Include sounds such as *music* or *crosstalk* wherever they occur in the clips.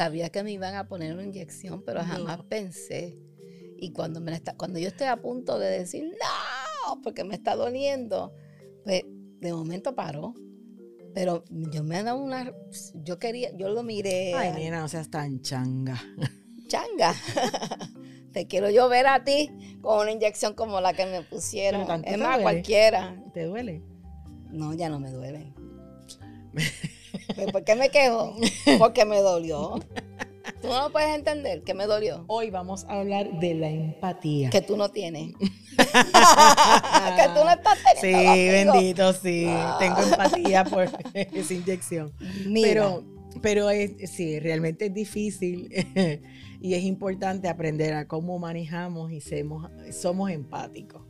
sabía que me iban a poner una inyección, pero jamás pensé. Y cuando, me está, cuando yo estoy a punto de decir, no, porque me está doliendo, pues de momento paró. Pero yo me he dado una, yo quería, yo lo miré. Ay, nena, no seas tan changa. *laughs* Changa. *laughs* Te quiero yo ver a ti con una inyección como la que me pusieron. Es más, cualquiera. ¿Te duele? No, ya no me duele. *laughs* ¿Por qué me quejo? Porque me dolió. Tú no lo puedes entender, que me dolió. Hoy vamos a hablar de la empatía. Que tú no tienes. *laughs* que tú no estás teniendo. Sí, bendito, sí. Tengo ah. empatía por *laughs* esa inyección. Pero, pero es, sí, realmente es difícil *laughs* y es importante aprender a cómo manejamos y somos, somos empáticos.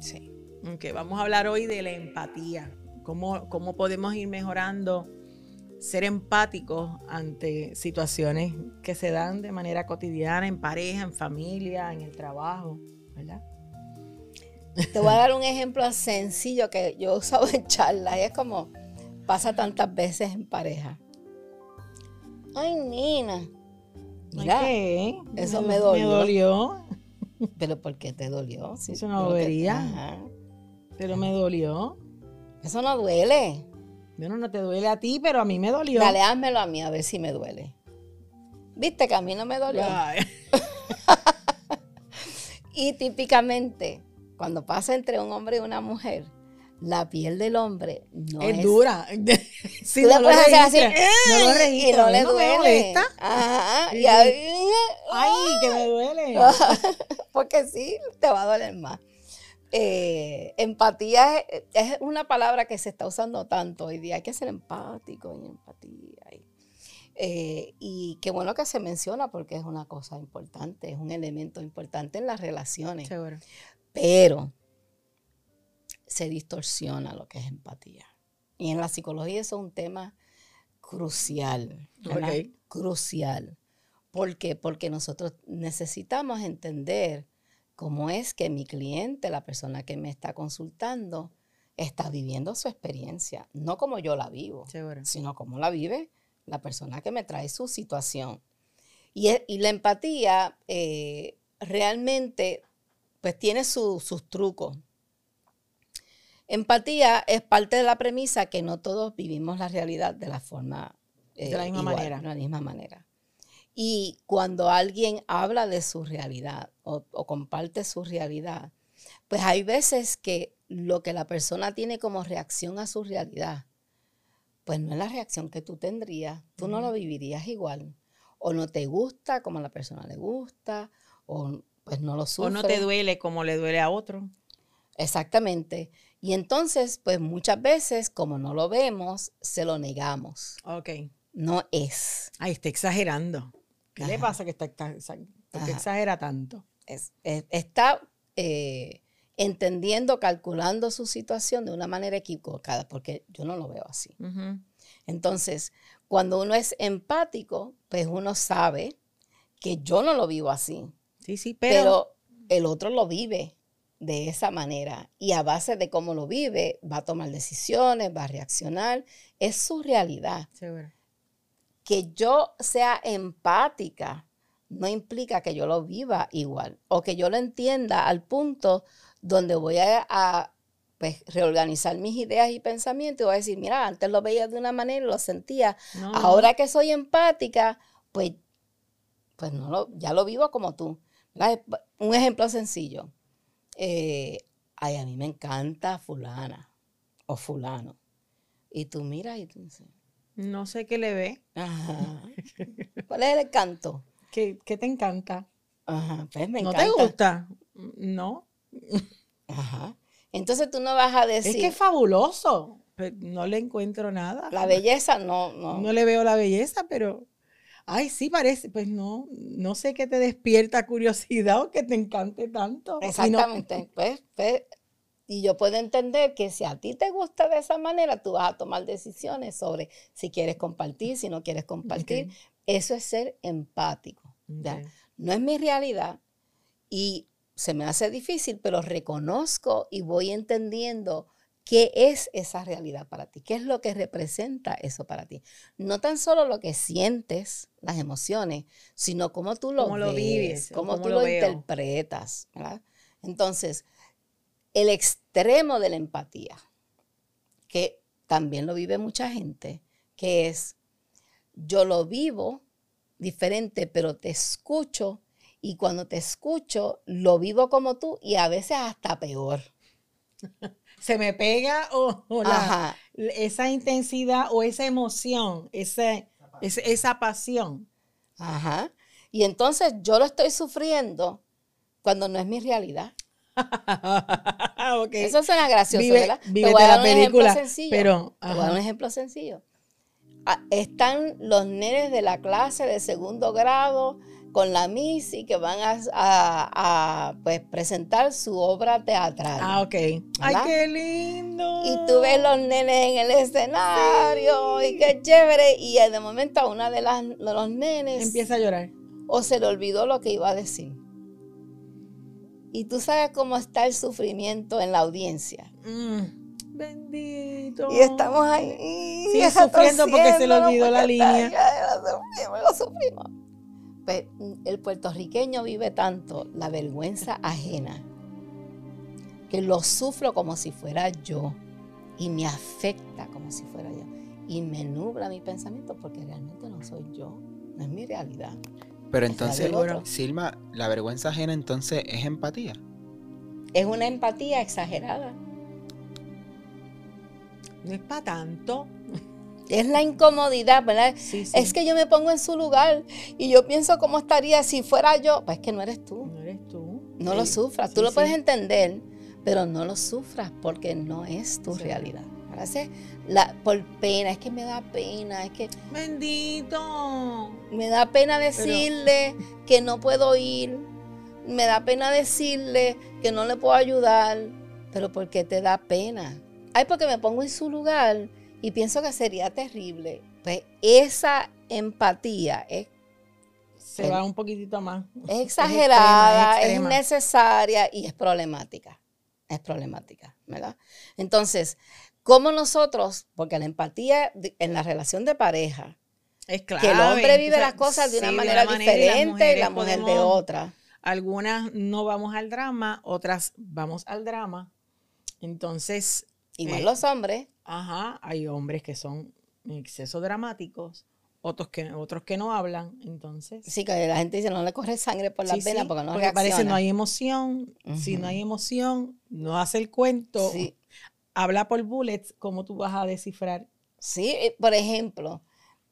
Sí. Ok, vamos a hablar hoy de la empatía. Cómo, cómo podemos ir mejorando ser empáticos ante situaciones que se dan de manera cotidiana, en pareja, en familia, en el trabajo, ¿verdad? Te voy a dar un ejemplo sencillo que yo he usado en charlas y es como pasa tantas veces en pareja. Ay, Nina. Mira, eso me dolió. Me dolió. ¿Pero por qué te dolió? Sí, eso no debería. Pero me dolió. Eso no duele. Bueno, no te duele a ti, pero a mí me dolió. Dale, házmelo a mí a ver si me duele. ¿Viste que a mí no me dolió? *laughs* y típicamente, cuando pasa entre un hombre y una mujer, la piel del hombre no es, es dura. *laughs* sí, no, lo hacer así, no lo registro, y no le duele. Ajá, y ay, que me duele. *laughs* Porque sí, te va a doler más. Eh, empatía es, una palabra que se está usando tanto hoy día. Hay que ser empático y empatía. Y, eh, y qué bueno que se menciona porque es una cosa importante, es un elemento importante en las relaciones. Pero se distorsiona lo que es empatía. Y en la psicología eso es un tema crucial. Crucial. ¿Por qué? Porque nosotros necesitamos entender cómo es que mi cliente, la persona que me está consultando, está viviendo su experiencia, no como yo la vivo, sino como la vive la persona que me trae su situación. Y, la empatía eh, realmente pues tiene sus trucos. Empatía es parte de la premisa que no todos vivimos la realidad de la forma de la misma manera. De la misma manera. Y cuando alguien habla de su realidad o, comparte su realidad, pues hay veces que lo que la persona tiene como reacción a su realidad, pues no es la reacción que tú tendrías, tú no lo vivirías igual. O no te gusta como a la persona le gusta, o pues no lo sufre. O no te duele como le duele a otro. Exactamente. Y entonces, pues muchas veces, como no lo vemos, se lo negamos. Ok. No es. Ay, está exagerando. ¿Qué le pasa que está, exagera tanto? está eh, entendiendo, calculando su situación de una manera equivocada, porque yo no lo veo así. Entonces, cuando uno es empático, pues uno sabe que yo no lo vivo así. Sí, sí, pero, el otro lo vive de esa manera y a base de cómo lo vive, va a tomar decisiones, va a reaccionar. Es su realidad. Seguro que yo sea empática no implica que yo lo viva igual o que yo lo entienda al punto donde voy a, pues, reorganizar mis ideas y pensamientos y voy a decir, mira, antes lo veía de una manera y lo sentía. Ahora que soy empática, pues, pues no lo, ya lo vivo como tú. Un ejemplo sencillo. Eh, ay, a mí me encanta fulana o fulano. Y tú miras y tú dices, no sé qué le ve. Ajá. *laughs* ¿Cuál es el encanto? ¿Qué, te encanta? Ajá, pues me ¿No te gusta? No. Ajá. Entonces tú no vas a decir. Es que es fabuloso. no le encuentro nada. La belleza, no, no. No le veo la belleza, pero. Ay, sí parece. Pues no, no sé qué te despierta curiosidad o que te encante tanto. Exactamente. Pues, pues y yo puedo entender que si a ti te gusta de esa manera, tú vas a tomar decisiones sobre si quieres compartir, si no quieres compartir. Eso es ser empático. No es mi realidad y se me hace difícil, pero reconozco y voy entendiendo ¿Qué es esa realidad para ti? ¿Qué es lo que representa eso para ti? No tan solo lo que sientes, las emociones, sino cómo tú lo, Cómo lo vives, cómo, cómo tú lo interpretas. ¿verdad? Entonces, el extremo de la empatía, que también lo vive mucha gente, que es, yo lo vivo diferente, pero te escucho y cuando te escucho, lo vivo como tú y a veces hasta peor. *laughs* Se me pega o, o la- esa intensidad o esa emoción, ese, ese- esa pasión. Ajá. Y entonces yo lo estoy sufriendo cuando no es mi realidad. *laughs* Ok. Eso suena gracioso, Vive- ¿verdad? Te vívete voy a la dar un ejemplo película, sencillo. pero, Te voy a dar un ejemplo sencillo. Ah, Están los nenes de la clase de segundo grado con la Missy que van a, a- a, pues, presentar su obra teatral. Ah, ok. Ay, qué lindo. Y tú ves los nenes en el escenario y qué chévere. Y de momento a una de, las, de los nenes Empieza a llorar. o se le olvidó lo que iba a decir. Y tú sabes cómo está el sufrimiento en la audiencia. Mm, Bendito. Y estamos ahí. Sí, sufriendo porque se le olvidó la línea. ya lo sufrimos, lo sufrimos. Pues, el puertorriqueño vive tanto la vergüenza ajena que lo sufro como si fuera yo y me afecta como si fuera yo y me nubla mi pensamiento porque realmente no soy yo, no es mi realidad. Pero entonces. Silma, la vergüenza ajena entonces es empatía. Es una empatía exagerada. No es para tanto. Es la incomodidad, ¿verdad? Sí, sí. Es que yo me pongo en su lugar y yo pienso cómo estaría si fuera yo. Pues es que no eres tú. no eres tú. No lo sufras. sí, Tú lo sí. puedes entender, pero no lo sufras porque no es tu Sí. realidad. A veces, la, por pena, es que me da pena, es que Bendito. me da pena decirle que no puedo ir, me da pena decirle que no le puedo ayudar, pero porque te da pena. Ay, porque me pongo en su lugar y pienso que sería terrible. Pues esa empatía es Se El- va un poquitito más. Es exagerada, es innecesaria y es problemática. Es problemática, ¿verdad? Entonces, ¿cómo nosotros, porque la empatía en la relación de pareja, Es clave. que el hombre vive O sea, las cosas de una sí, manera diferente y la mujer de otra. Algunas no vamos al drama, otras vamos al drama. Entonces, Igual Eh, los hombres, ajá, hay hombres que son en exceso dramáticos, otros que, otros que no hablan. Entonces, sí que la gente dice no le corre sangre por las sí, venas sí, porque no porque parece reacciona. no hay emoción. Si no hay emoción, no hace el cuento. Sí, Habla por bullets, ¿cómo tú vas a descifrar? sí, eh, por ejemplo,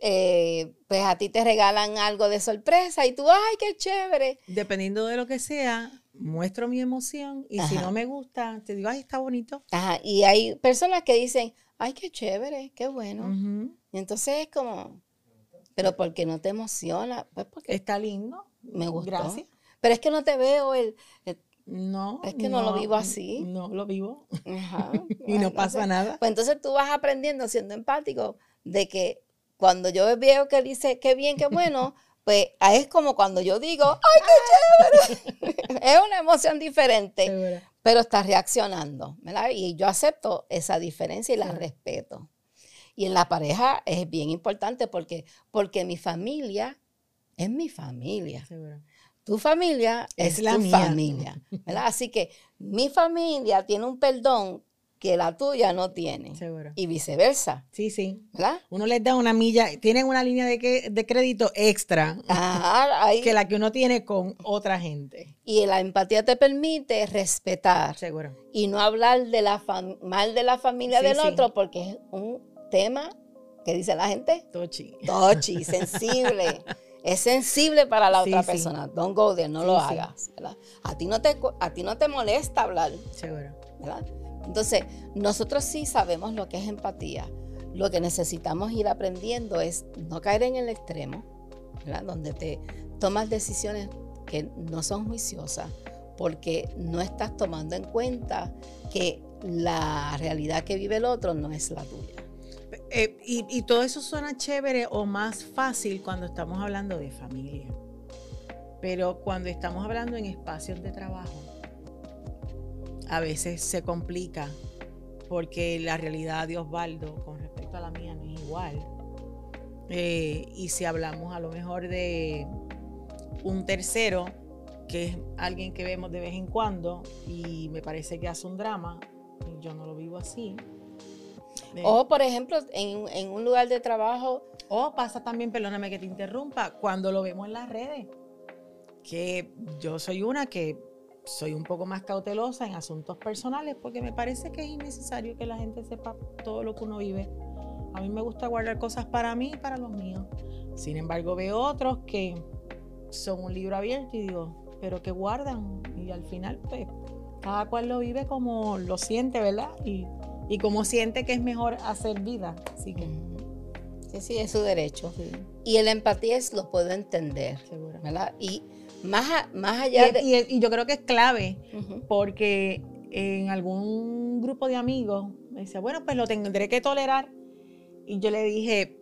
eh, pues a ti te regalan algo de sorpresa y tú, ay, qué chévere. Dependiendo de lo que sea, muestro mi emoción y si no me gusta, te digo, ay, está bonito. Ajá, y hay personas que dicen, ay, qué chévere, qué bueno. Y entonces es como, pero ¿por qué no te emociona? Pues porque Está lindo. me gustó. Gracias. Pero es que no te veo el... el- No. Es que no lo vivo así. No lo vivo. *laughs* ajá, Y no pasa sé. nada. Pues entonces tú vas aprendiendo siendo empático de que cuando yo veo que dice qué bien, qué bueno, *laughs* pues es como cuando yo digo, ¡ay, qué chévere! *laughs* es una emoción diferente, pero está reaccionando, ¿verdad? Y yo acepto esa diferencia y la Sí. respeto. Y en la pareja es bien importante porque, porque mi familia es mi familia. Tu familia es, Es la tu mía. familia, ¿verdad? Así que mi familia tiene un perdón que la tuya no tiene Seguro. y viceversa, Sí, sí. ¿verdad? Uno les da una milla, tienen una línea de, que- de crédito extra Ajá, ahí- que la que uno tiene con otra gente. y la empatía te permite respetar Seguro. y no hablar de la mal de la familia Sí, del sí. otro porque es un tema que dice la gente Tochi. tochi, sensible. *laughs* Es sensible para la Sí, otra sí. persona. Don't go there, no Sí, lo hagas. ¿verdad? A, ti no te, a ti no te molesta hablar. Seguro. ¿verdad? Entonces, nosotros sí sabemos lo que es empatía. Lo que necesitamos ir aprendiendo es no caer en el extremo, ¿verdad? Donde te tomas decisiones que no son juiciosas porque no estás tomando en cuenta que la realidad que vive el otro no es la tuya. Eh, y, todo eso suena chévere o más fácil cuando estamos hablando de familia. Pero cuando estamos hablando en espacios de trabajo, a veces se complica porque la realidad de Osvaldo con respecto a la mía no es igual. Eh, y si hablamos a lo mejor de un tercero, que es alguien que vemos de vez en cuando y me parece que hace un drama, yo no lo vivo así. Eh, o, por ejemplo, en, en, un lugar de trabajo. O pasa también, perdóname que te interrumpa, cuando lo vemos en las redes, que yo soy una que soy un poco más cautelosa en asuntos personales porque me parece que es innecesario que la gente sepa todo lo que uno vive. A mí me gusta guardar cosas para mí y para los míos. Sin embargo, veo otros que son un libro abierto y digo, pero que guardan. Y al final, pues, cada cual lo vive como lo siente, ¿verdad? Y, y como siente que es mejor hacer vida. Así que. Sí, sí, es su derecho. Y la empatía es lo puedo entender, Seguro. ¿verdad? Y más, más allá y, de... Y, yo creo que es clave, porque en algún grupo de amigos me decía, bueno, pues lo tendré que tolerar. Y yo le dije,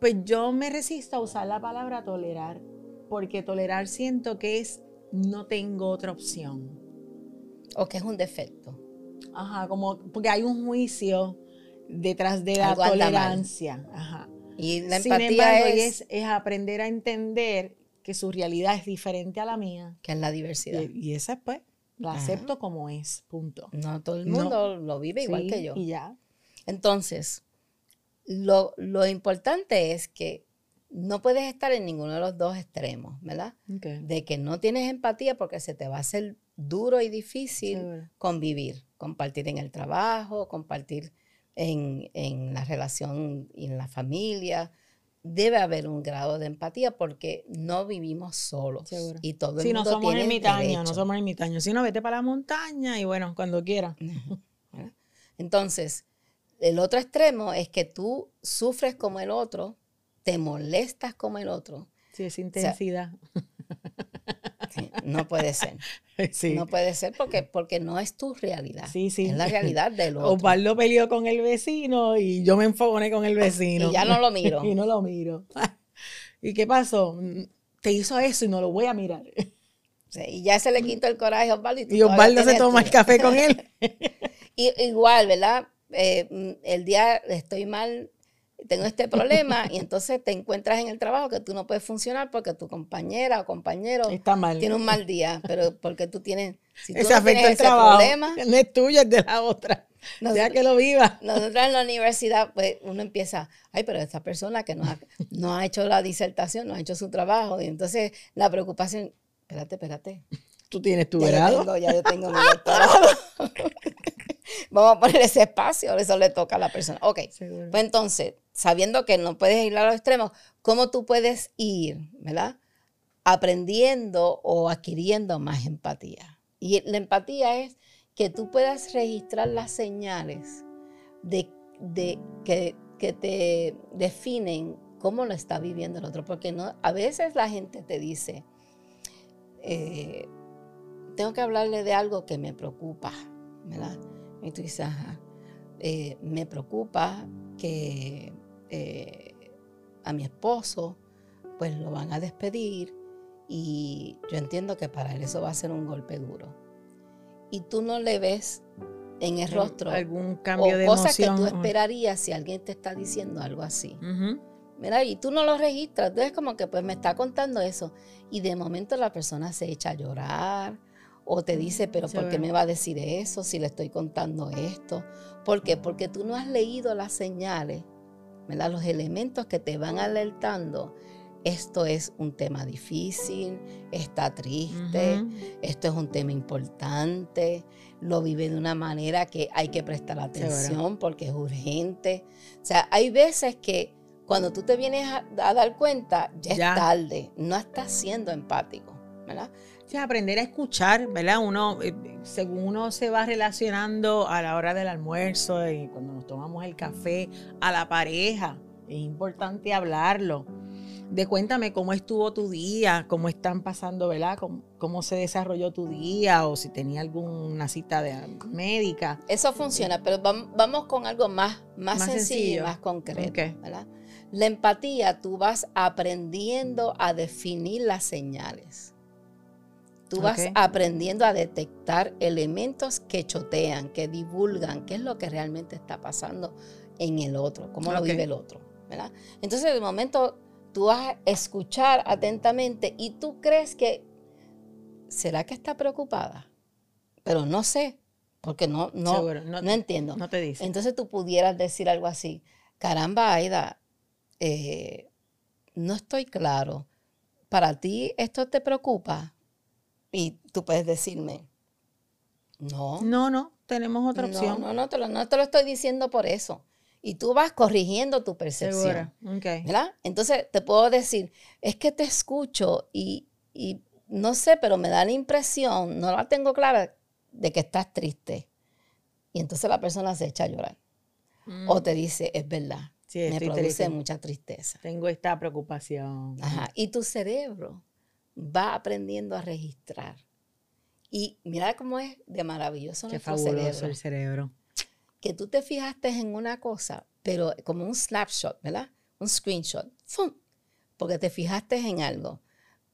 pues yo me resisto a usar la palabra tolerar, porque tolerar siento que es no tengo otra opción. O que es un defecto. Ajá, como porque hay un juicio detrás de la tolerancia. Ajá. Y la empatía es, es, aprender a entender que su realidad es diferente a la mía. Que es la diversidad. Y, esa pues la acepto como es, punto. No todo el mundo lo vive igual que yo. Y ya. Entonces, lo, importante es que no puedes estar en ninguno de los dos extremos, ¿verdad? De que no tienes empatía porque se te va a hacer duro y difícil convivir, compartir en el trabajo, compartir en, en la relación y en la familia, debe haber un grado de empatía porque no vivimos solos. Y todo el si mundo no somos tiene ermitaños, no somos ermitaños. Si no, vete para la montaña y bueno, cuando quieras. *laughs* Entonces, el otro extremo es que tú sufres como el otro, te molestas como el otro. Sí, es intensidad. no puede ser. *laughs* *laughs* No puede ser porque, porque no es tu realidad. Sí, sí. Es la realidad del *laughs* otro. Osvaldo peleó con el vecino y yo me enfogoné con el vecino. Y ya no lo *laughs* miro. y no lo miro. ¿Y qué pasó? Te hizo eso y no lo voy a mirar. y ya se le quitó el coraje a Osvaldo. Y, Osvaldo se toma el café con él. y, igual, ¿verdad? Eh, el día estoy mal tengo este problema y entonces te encuentras en el trabajo que tú no puedes funcionar porque tu compañera o compañero tiene un mal día, pero porque tú tienes, si tú ese no tienes ese problema, no es tuyo, es de la otra. ya que lo viva. Nosotros en la universidad, pues uno empieza, ay, pero esta persona que no ha, no ha hecho la disertación, no ha hecho su trabajo, y entonces la preocupación, espérate, espérate. ¿Tú tienes tu grado? ya yo tengo mi doctorado. *laughs* Vamos a poner ese espacio, eso le toca a la persona. Ok, pues entonces, sabiendo que no puedes ir a los extremos, ¿cómo tú puedes ir, verdad? Aprendiendo o adquiriendo más empatía. Y la empatía es que tú puedas registrar las señales de, que, te definen cómo lo está viviendo el otro. Porque no, a veces la gente te dice, eh, tengo que hablarle de algo que me preocupa, ¿verdad? Y tú dices, eh, me preocupa que eh, a mi esposo, pues lo van a despedir y yo entiendo que para él eso va a ser un golpe duro. Y tú no le ves en el rostro algún cambio de cosas que tú esperarías si alguien te está diciendo algo así. Mira, y tú no lo registras, entonces como que pues me está contando eso y de momento la persona se echa a llorar o te dice, pero ¿por qué me va a decir eso si le estoy contando esto? ¿Por qué? Porque tú no has leído las señales los elementos que te van alertando. Esto es un tema difícil, está triste, esto es un tema importante, lo vive de una manera que hay que prestar atención porque es urgente. O sea, hay veces que cuando tú te vienes a, dar cuenta, ya, es tarde, no estás siendo empático, ¿verdad? Aprender a escuchar, ¿verdad? Uno, eh, según uno se va relacionando a la hora del almuerzo, y cuando nos tomamos el café, a la pareja, es importante hablarlo. De cuéntame cómo estuvo tu día, cómo están pasando, ¿verdad? Cómo, se desarrolló tu día o si tenía alguna cita de médica. Eso funciona, pero vamos con algo más, más, sencillo, más concreto, ¿verdad? La empatía, tú vas aprendiendo a definir las señales tú vas aprendiendo a detectar elementos que chotean, que divulgan, qué es lo que realmente está pasando en el otro, cómo lo vive el otro, ¿verdad? Entonces, de momento, tú vas a escuchar atentamente y tú crees que, ¿será que está preocupada? Pero no sé, porque no, no, no, entiendo. No te dice. Entonces tú pudieras decir algo así, caramba, Aida, eh, no estoy claro. ¿Para ti esto te preocupa? Y tú puedes decirme, no. No, no, tenemos otra opción. No, no, te lo, no te lo estoy diciendo por eso. Y tú vas corrigiendo tu percepción. ¿Verdad? Entonces te puedo decir, es que te escucho y, y no sé, pero me da la impresión, no la tengo clara, de que estás triste. Y entonces la persona se echa a llorar. O mm. te dice, es verdad, me produce mucha tristeza. Tengo esta preocupación. Ajá. Y tu cerebro va aprendiendo a registrar. Y mira cómo es de maravilloso Qué nuestro cerebro. el cerebro. Que tú te fijaste en una cosa, pero como un snapshot, ¿verdad? Un screenshot. ¡Fum! Porque te fijaste en algo.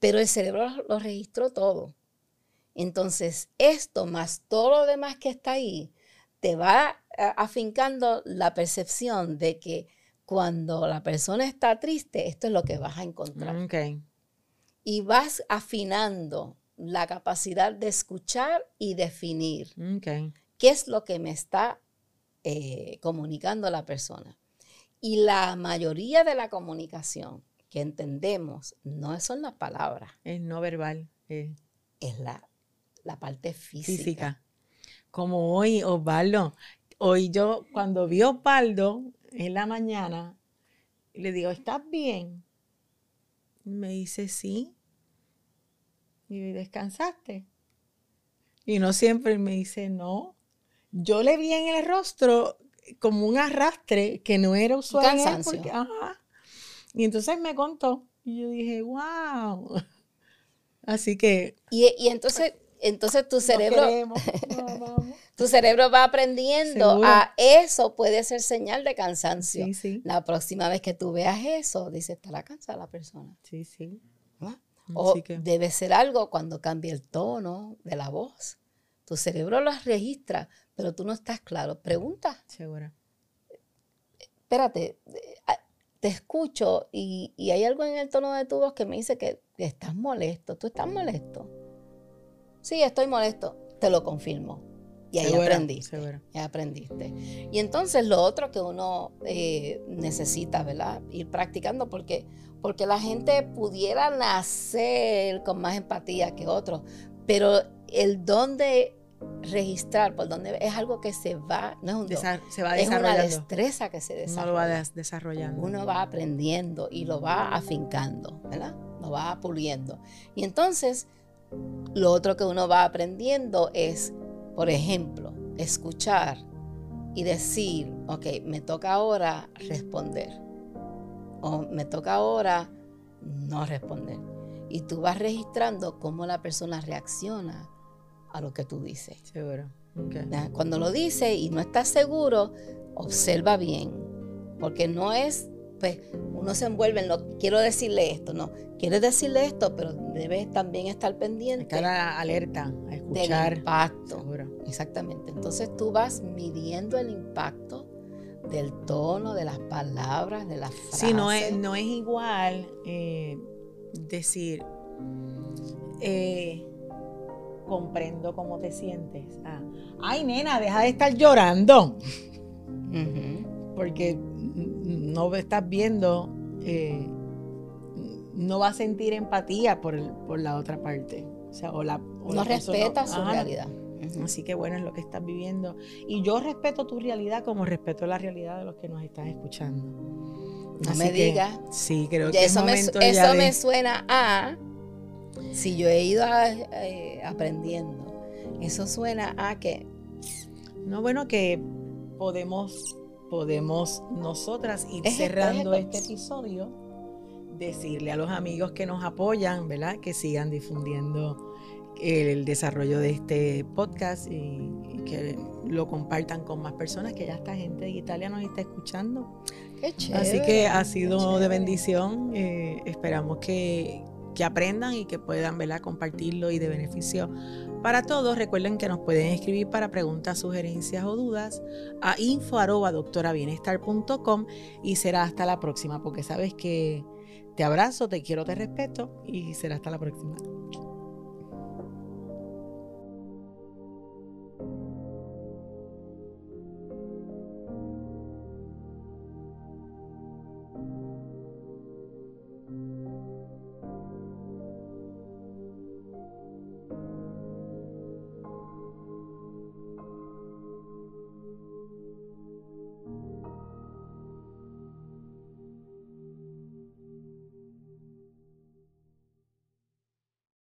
Pero el cerebro lo registró todo. Entonces, esto más todo lo demás que está ahí, te va eh, afincando la percepción de que cuando la persona está triste, esto es lo que vas a encontrar. Y vas afinando la capacidad de escuchar y definir qué es lo que me está eh, comunicando la persona. Y la mayoría de la comunicación que entendemos no son las palabras. Es no verbal. Es la, la parte física. física. Como hoy, Osvaldo. Hoy yo, cuando vi a Osvaldo en la mañana, le digo, ¿estás bien? me dice, sí. Y ¿descansaste? Y no siempre me dice, no. Yo le vi en el rostro como un arrastre que no era usual. Cansancio. Y entonces me contó. Y yo dije, wow. *laughs* Así que. Y, y entonces entonces tu cerebro, *laughs* tu cerebro va aprendiendo a eso puede ser señal de cansancio. La próxima vez que tú veas eso, dice, estará cansada la persona. Sí, sí. O debe ser algo cuando cambia el tono de la voz. Tu cerebro lo registra, pero tú no estás claro. Pregunta. Segura. Espérate, te escucho y, hay algo en el tono de tu voz que me dice que estás molesto. ¿Tú estás molesto? sí, estoy molesto, te lo confirmo. Y ahí aprendiste. Ya aprendiste. Y entonces lo otro que uno eh, necesita, ¿verdad? Ir practicando porque, porque la gente pudiera nacer con más empatía que otros, pero el don de registrar por donde es algo que se va, no es un don, se va es una destreza que se desarrolla. Uno lo va desarrollando. Uno va aprendiendo y lo va afincando, ¿verdad? Lo va puliendo. Y entonces lo otro que uno va aprendiendo es, por ejemplo, escuchar y decir, ok, me toca ahora responder. O me toca ahora no responder. Y tú vas registrando cómo la persona reacciona a lo que tú dices. Seguro. Cuando lo dice y no estás seguro, observa bien. Porque no es pues uno se envuelve en lo, quiero decirle esto, no, quieres decirle esto, pero debes también estar pendiente. Estar alerta, a escuchar. Del impacto. Exactamente. Entonces tú vas midiendo el impacto del tono, de las palabras, de las frases. Sí, no es, no es igual eh, decir, eh, comprendo cómo te sientes. Ah, Ay, nena, deja de estar llorando. Porque no estás viendo, eh, no va a sentir empatía por, por la otra parte. O sea, o la, no respeta su realidad. Así que bueno, es lo que estás viviendo. Y yo respeto tu realidad como respeto la realidad de los que nos están escuchando. No me digas. Sí, creo que eso, me, eso me suena a, si yo he ido eh, aprendiendo, eso suena a que... No, bueno, que podemos podemos nosotras ir cerrando este episodio, decirle a los amigos que nos apoyan, ¿verdad? Que sigan difundiendo el, desarrollo de este podcast y, que lo compartan con más personas, que ya esta gente de Italia nos está escuchando. Así que ha sido de bendición. Eh, esperamos que, que aprendan y que puedan ¿verdad? compartirlo y de beneficio para todos. Recuerden que nos pueden escribir para preguntas, sugerencias o dudas a info y será hasta la próxima, porque sabes que te abrazo, te quiero, te respeto y será hasta la próxima.